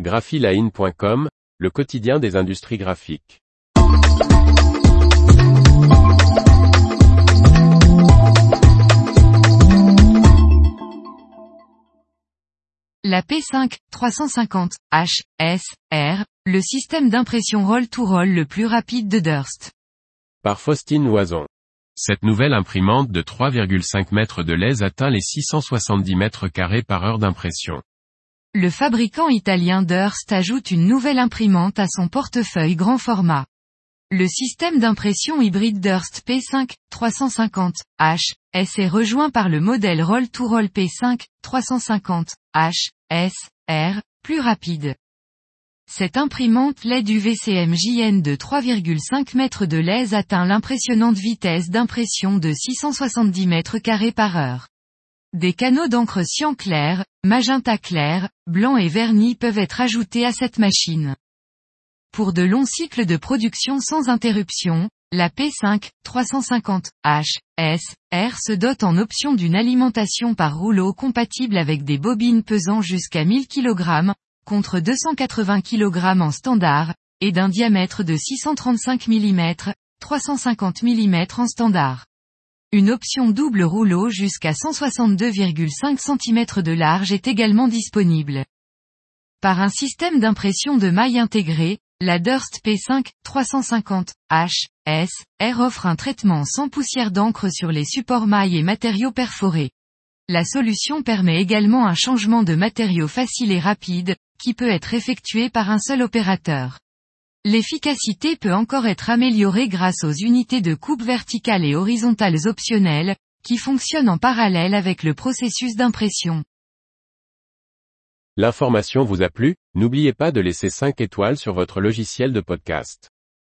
graphiline.com, le quotidien des industries graphiques. La P5 350 H S R, le système d'impression roll-to-roll le plus rapide de Durst. Par Faustine Loison. Cette nouvelle imprimante de 3,5 mètres de lèse atteint les 670 mètres carrés par heure d'impression. Le fabricant italien Durst ajoute une nouvelle imprimante à son portefeuille grand format. Le système d'impression hybride Durst P5 350 H S est rejoint par le modèle Roll-to-Roll P5 350 H S R, plus rapide. Cette imprimante LED UVCM JN de 3,5 mètres de lèse atteint l'impressionnante vitesse d'impression de 670 mètres carrés par heure. Des canaux d'encre cyan clair, magenta clair, blanc et vernis peuvent être ajoutés à cette machine. Pour de longs cycles de production sans interruption, la P5 350 H R se dote en option d'une alimentation par rouleau compatible avec des bobines pesant jusqu'à 1000 kg, contre 280 kg en standard, et d'un diamètre de 635 mm, 350 mm en standard. Une option double rouleau jusqu'à 162,5 cm de large est également disponible. Par un système d'impression de maille intégrée, la Durst P5 350 H S R offre un traitement sans poussière d'encre sur les supports mailles et matériaux perforés. La solution permet également un changement de matériaux facile et rapide, qui peut être effectué par un seul opérateur. L'efficacité peut encore être améliorée grâce aux unités de coupe verticale et horizontales optionnelles, qui fonctionnent en parallèle avec le processus d'impression. L'information vous a plu, n'oubliez pas de laisser 5 étoiles sur votre logiciel de podcast.